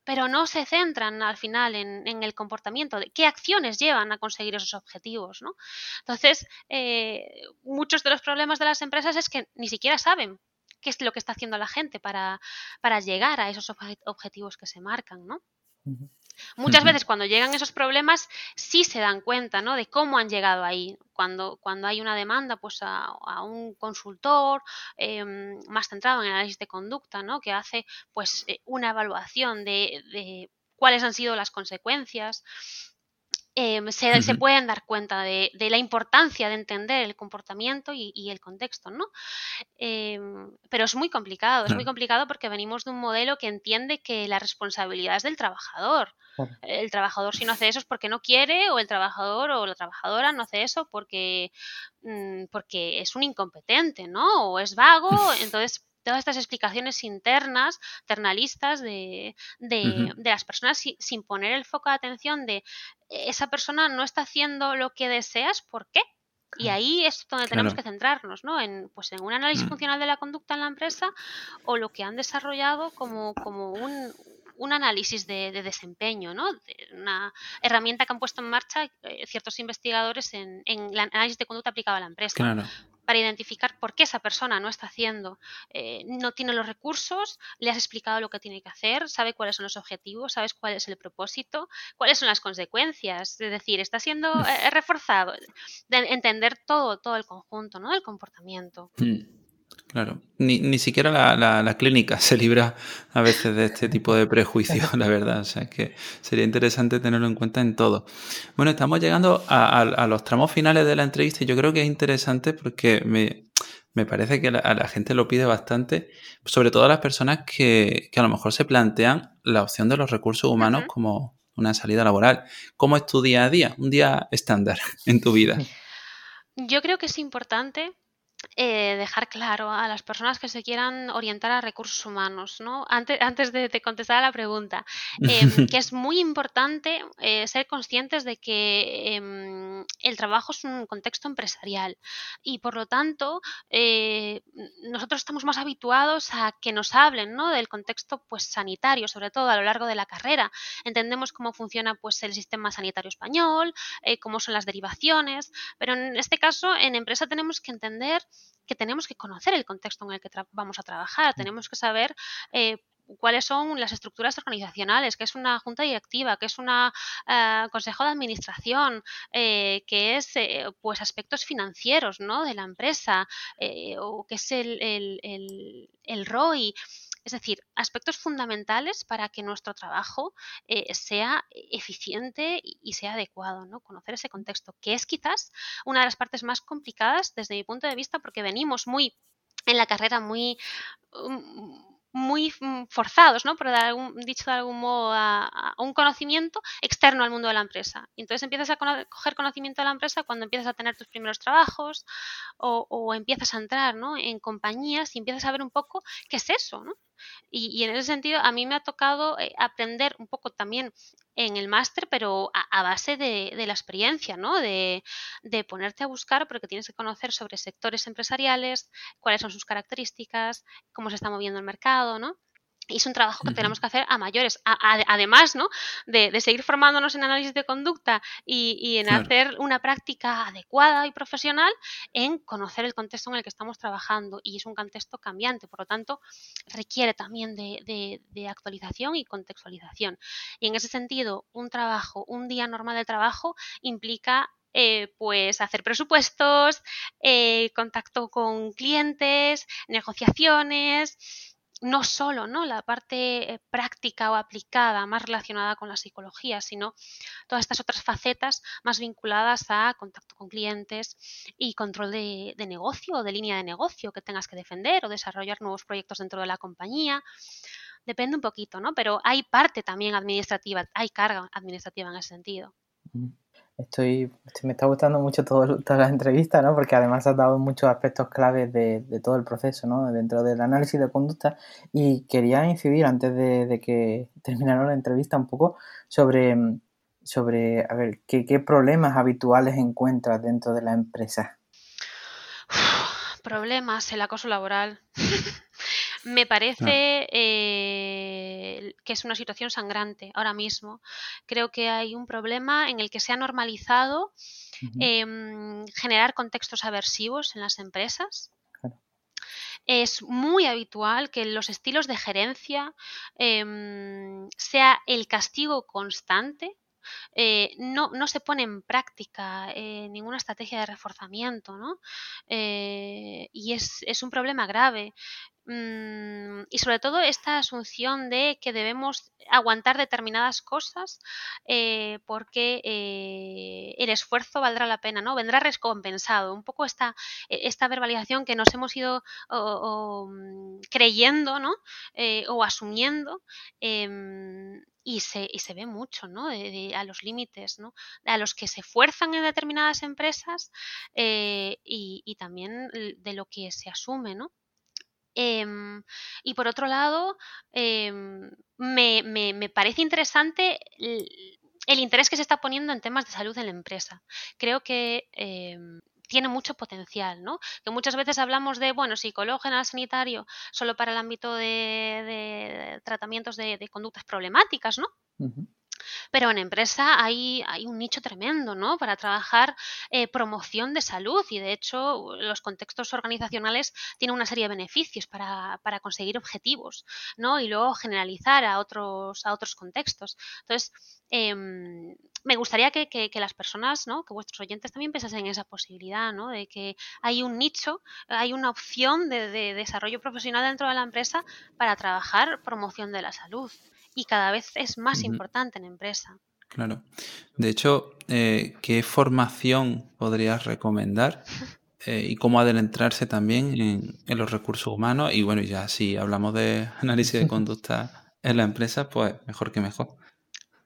pero no se centran al final en, el comportamiento, de qué acciones llevan a conseguir esos objetivos. ¿no? Entonces, eh, muchos de los problemas de las empresas es que ni siquiera saben qué es lo que está haciendo la gente para, para llegar a esos objetivos que se marcan. ¿no? Muchas veces cuando llegan esos problemas sí se dan cuenta ¿no? de cómo han llegado ahí. Cuando, cuando hay una demanda pues, a, un consultor em, más centrado en el análisis de conducta, ¿no? que hace pues, eh, una evaluación de, cuáles han sido las consecuencias Em, se, pueden dar cuenta de, la importancia de entender el comportamiento y, el contexto, ¿no? Em, pero es muy complicado, es muy complicado porque venimos de un modelo que entiende que la responsabilidad es del trabajador. El trabajador si no hace eso es porque no quiere, o el trabajador o la trabajadora no hace eso porque, mm, porque es un incompetente, ¿no? O es vago, entonces todas estas explicaciones internas, ternalistas de, de, las personas sin, poner el foco de atención de esa persona no está haciendo lo que deseas, ¿por qué? Y ahí es donde tenemos que centrarnos, ¿no? En, pues en un análisis mm. funcional de la conducta en la empresa o lo que han desarrollado como, como un, un análisis de, desempeño, ¿no? una herramienta que han puesto en marcha eh, ciertos investigadores en, el análisis de conducta aplicado a la empresa. Para identificar por qué esa persona no está haciendo, eh, no tiene los recursos, le has explicado lo que tiene que hacer, sabe cuáles son los objetivos, sabes cuál es el propósito, cuáles son las consecuencias. Es decir, está siendo eh, reforzado, de entender todo, todo el conjunto, ¿no? Del comportamiento. Hmm. Claro, ni, ni siquiera la, la, clínica se libra a veces de este tipo de prejuicios, la verdad. O sea, que sería interesante tenerlo en cuenta en todo. Bueno, estamos llegando a, los tramos finales de la entrevista y yo creo que es interesante porque me, me parece que a la gente lo pide bastante, sobre todo a las personas que, que, a lo mejor se plantean la opción de los recursos humanos como una salida laboral. ¿Cómo es tu día a día? Un día estándar en tu vida. Yo creo que es importante eh, dejar claro a las personas que se quieran orientar a recursos humanos, ¿no? Antes, antes de, contestar a la pregunta, em, que es muy importante eh, ser conscientes de que em, el trabajo es un contexto empresarial y por lo tanto eh, nosotros estamos más habituados a que nos hablen ¿no? del contexto pues sanitario, sobre todo a lo largo de la carrera. Entendemos cómo funciona pues el sistema sanitario español, cómo son las derivaciones, pero en este caso en empresa tenemos que entender que tenemos que conocer el contexto en el que vamos a trabajar, mm. tenemos que saber eh, cuáles son las estructuras organizacionales, qué es una junta directiva, qué es un eh, consejo de administración, eh, qué es pues aspectos financieros ¿no? de la empresa, o qué es el, el, el ROI. Es decir, aspectos fundamentales para que nuestro trabajo eh, sea eficiente y, sea adecuado, ¿no? Conocer ese contexto, que es quizás una de las partes más complicadas desde mi punto de vista, porque venimos muy en la carrera muy mm, muy forzados, ¿no? Por dar algún, dicho de algún modo, a, un conocimiento externo al mundo de la empresa. Entonces empiezas a coger conocimiento de la empresa cuando empiezas a tener tus primeros trabajos o, empiezas a entrar ¿no? en compañías y empiezas a ver un poco qué es eso, ¿no? Y, en ese sentido, a mí me ha tocado eh, aprender un poco también en el máster, pero a, base de, la experiencia, ¿no? De, de, ponerte a buscar, porque tienes que conocer sobre sectores empresariales, cuáles son sus características, cómo se está moviendo el mercado, ¿no? Y es un trabajo que tenemos que hacer a mayores, además ¿no? De, seguir formándonos en análisis de conducta y, en hacer una práctica adecuada y profesional en conocer el contexto en el que estamos trabajando. Y es un contexto cambiante, por lo tanto, requiere también de, actualización y contextualización. Y en ese sentido, un trabajo, un día normal de trabajo implica eh, pues hacer presupuestos, eh, contacto con clientes, negociaciones, no solo ¿no? la parte eh, práctica o aplicada más relacionada con la psicología, sino todas estas otras facetas más vinculadas a contacto con clientes y control de, negocio o de línea de negocio que tengas que defender o desarrollar nuevos proyectos dentro de la compañía. Depende un poquito, ¿no? Pero hay parte también administrativa, hay carga administrativa en ese sentido. Estoy, me está gustando mucho todo, todas las entrevistas, ¿no? Porque además has dado muchos aspectos claves de, todo el proceso, ¿no? Dentro del análisis de conducta. Y quería incidir, antes de, que terminara la entrevista, un poco sobre, sobre a ver, ¿qué, qué problemas habituales encuentras dentro de la empresa. Problemas, el acoso laboral. Me parece eh, que es una situación sangrante ahora mismo. Creo que hay un problema en el que se ha normalizado em, generar contextos aversivos en las empresas. Es muy habitual que los estilos de gerencia em, sea el castigo constante eh, no, no, se pone en práctica eh, ninguna estrategia de reforzamiento, ¿no? Eh, y es, es, un problema grave. Mm, y sobre todo esta asunción de que debemos aguantar determinadas cosas porque el esfuerzo valdrá la pena, ¿no? Vendrá recompensado. Un poco esta, e, esta verbalización que nos hemos ido mm, creyendo, ¿no? O asumiendo. Y se, y se, ve mucho, ¿no? a los límites, ¿no? A los que se fuerzan en determinadas empresas y, y, también de lo que se asume, ¿no? Em, y por otro lado, em, me, parece interesante el, interés que se está poniendo en temas de salud en la empresa. Creo que em, tiene mucho potencial, ¿no? Que muchas veces hablamos de, bueno, general sanitario solo para el ámbito de, tratamientos de, conductas problemáticas, ¿no? Pero en empresa hay, hay un nicho tremendo, ¿no? Para trabajar eh, promoción de salud y de hecho los contextos organizacionales tienen una serie de beneficios para, para conseguir objetivos, ¿no? Y luego generalizar a otros, a otros contextos. Entonces, em, me gustaría que, que, las personas, ¿no? que vuestros oyentes también pensasen en esa posibilidad, ¿no? de que hay un nicho, hay una opción de, de, desarrollo profesional dentro de la empresa para trabajar promoción de la salud y cada vez es más importante en empresa. Claro. De hecho, eh, ¿qué formación podrías recomendar eh, y cómo adentrarse también en, los recursos humanos? Y bueno, ya si hablamos de análisis de conducta en la empresa, pues mejor que mejor.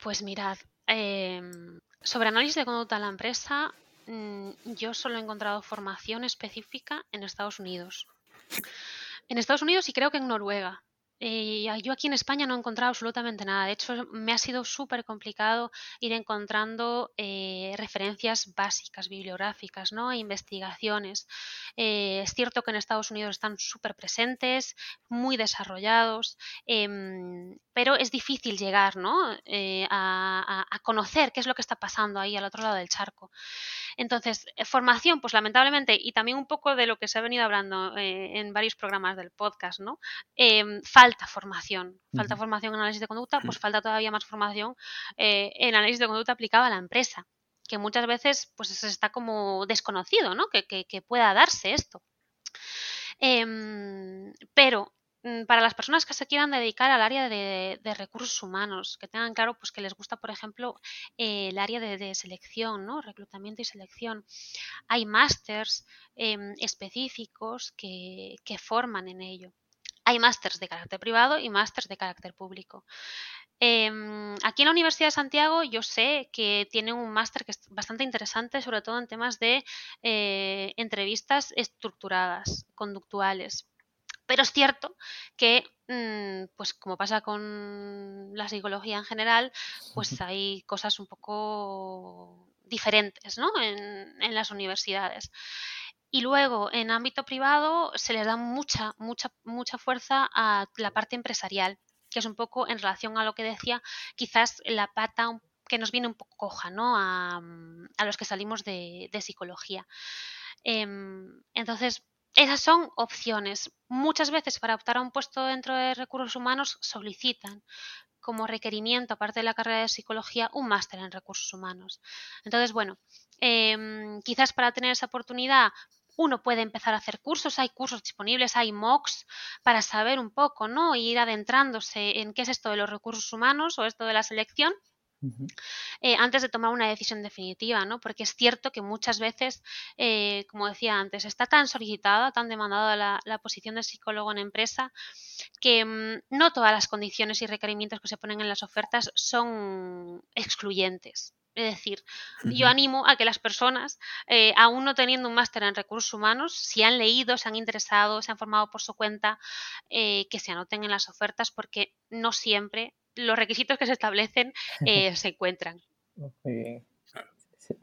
Pues mirad, em, sobre análisis de conducta en la empresa, mm, yo solo he encontrado formación específica en Estados Unidos. En Estados Unidos y creo que en Noruega. Eh, yo aquí en España no he encontrado absolutamente nada. De hecho, me ha sido súper complicado ir encontrando eh, referencias básicas, bibliográficas, ¿no? E investigaciones. Eh, es cierto que en Estados Unidos están súper presentes, muy desarrollados, em, pero es difícil llegar ¿no? a, conocer qué es lo que está pasando ahí al otro lado del charco. Entonces, formación, pues lamentablemente, y también un poco de lo que se ha venido hablando en varios programas del podcast, ¿no? Em, falta formación, falta formación en análisis de conducta, pues falta todavía más formación eh, en análisis de conducta aplicada a la empresa, que muchas veces pues está como desconocido, ¿no? Que, pueda darse esto. Em, pero mm, para las personas que se quieran dedicar al área de, recursos humanos, que tengan claro pues que les gusta, por ejemplo, el área de, selección, ¿no? reclutamiento y selección, hay másters em, específicos que, forman en ello. Hay másters de carácter privado y másters de carácter público. Em, aquí en la Universidad de Santiago yo sé que tienen un máster que es bastante interesante, sobre todo en temas de eh, entrevistas estructuradas, conductuales. Pero es cierto que, mm, pues como pasa con la psicología en general, pues hay cosas un poco diferentes ¿no? en las universidades. Y luego, en ámbito privado, se le da mucha, mucha, mucha fuerza a la parte empresarial, que es un poco en relación a lo que decía, quizás la pata que nos viene un poco coja, ¿no? A, los que salimos de, psicología. Em, entonces, esas son opciones. Muchas veces para optar a un puesto dentro de recursos humanos solicitan como requerimiento, aparte de la carrera de psicología, un máster en recursos humanos. Entonces, bueno, em, quizás para tener esa oportunidad uno puede empezar a hacer cursos, hay cursos disponibles, hay MOOCs para saber un poco, ¿no? Y ir adentrándose en qué es esto de los recursos humanos o esto de la selección. Eh, antes de tomar una decisión definitiva, ¿no? Porque es cierto que muchas veces, eh, como decía antes, está tan solicitada, tan demandada la, posición de psicólogo en empresa, que mm, no todas las condiciones y requerimientos que se ponen en las ofertas son excluyentes. Es decir, yo animo a que las personas, eh, aún no teniendo un máster en recursos humanos, si han leído, se han interesado, se han formado por su cuenta, eh, que se anoten en las ofertas porque no siempre los requisitos que se establecen eh, se encuentran. Muy bien.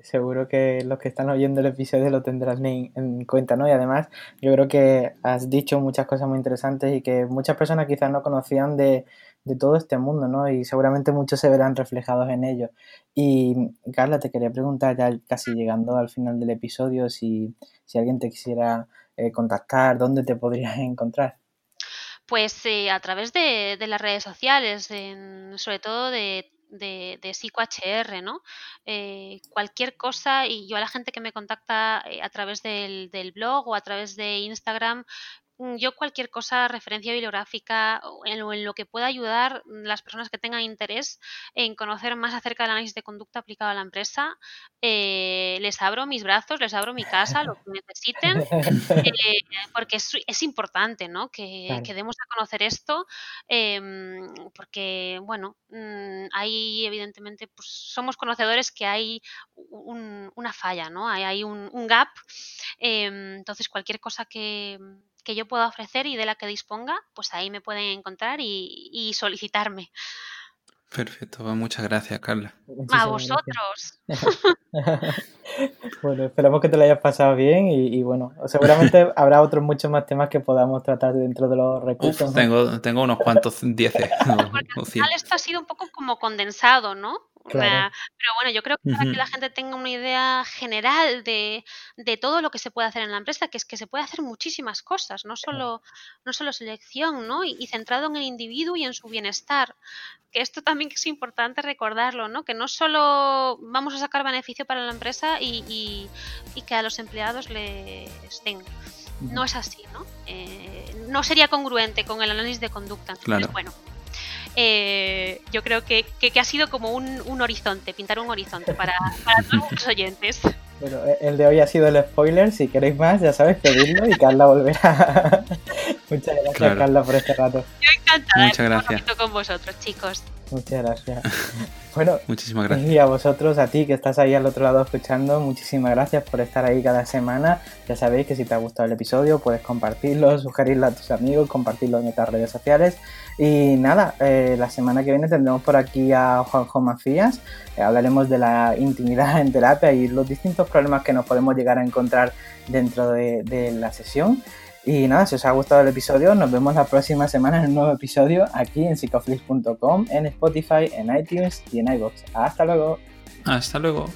Seguro que los que están oyendo el episodio lo tendrán en, en, cuenta, ¿no? Y además, yo creo que has dicho muchas cosas muy interesantes y que muchas personas quizás no conocían de, de todo este mundo, ¿no? Y seguramente muchos se verán reflejados en ello. Y Carla, te quería preguntar, ya casi llegando al final del episodio, si, alguien te quisiera eh, contactar, ¿dónde te podrías encontrar? Pues eh, a través de, las redes sociales, sobre todo de de, de PsicoHR, ¿no? Eh, cualquier cosa, y yo a la gente que me contacta a través del, del blog o a través de Instagram, yo cualquier cosa, referencia bibliográfica en lo, en lo, que pueda ayudar las personas que tengan interés en conocer más acerca del análisis de conducta aplicado a la empresa, eh, les abro mis brazos, les abro mi casa, lo que necesiten, eh, porque es, es, importante ¿no? que, claro. que, demos a conocer esto, eh, porque, bueno, mm, hay evidentemente, pues somos conocedores que hay un, una falla, ¿no? hay, hay un, un gap, em, entonces cualquier cosa que que yo pueda ofrecer y de la que disponga, pues ahí me pueden encontrar y, y solicitarme. Perfecto, pues muchas gracias, Carla. Muchísimas a vosotros. bueno, esperamos que te lo hayas pasado bien y, y bueno, seguramente habrá otros muchos más temas que podamos tratar dentro de los recursos. Uf, tengo, tengo unos cuantos dieces. Porque al final esto ha sido un poco como condensado, ¿no? Claro. Pero bueno, yo creo que para que la gente tenga una idea general de, de, todo lo que se puede hacer en la empresa, que es que se puede hacer muchísimas cosas, no solo, no solo selección, ¿no? Y, y centrado en el individuo y en su bienestar. Que esto también es importante recordarlo, ¿no? Que no solo vamos a sacar beneficio para la empresa y, y, y que a los empleados les den. No es así, ¿no? Eh, no sería congruente con el análisis de conducta. Entonces, Claro. bueno, eh, yo creo que, que, que ha sido como un, un, horizonte, pintar un horizonte para, para todos nuestros oyentes. Bueno, el de hoy ha sido el spoiler. Si queréis más, ya sabéis, pedirlo y Carla volverá. Muchas gracias, Claro. Carla, por este rato. Yo encantada Muchas de estar un gracias. con vosotros, chicos. Muchas gracias. Bueno, Muchísimas gracias. y a vosotros, a ti que estás ahí al otro lado escuchando, muchísimas gracias por estar ahí cada semana. Ya sabéis que si te ha gustado el episodio, puedes compartirlo, sugerirlo a tus amigos, compartirlo en otras redes sociales. Y nada, eh, la semana que viene tendremos por aquí a Juanjo Macías. Eh, hablaremos de la intimidad en terapia y los distintos problemas que nos podemos llegar a encontrar dentro de, de la sesión. Y nada, si os ha gustado el episodio, nos vemos la próxima semana en un nuevo episodio aquí en psicoflix.com, en Spotify, en iTunes y en iVoox. Hasta luego. Hasta luego.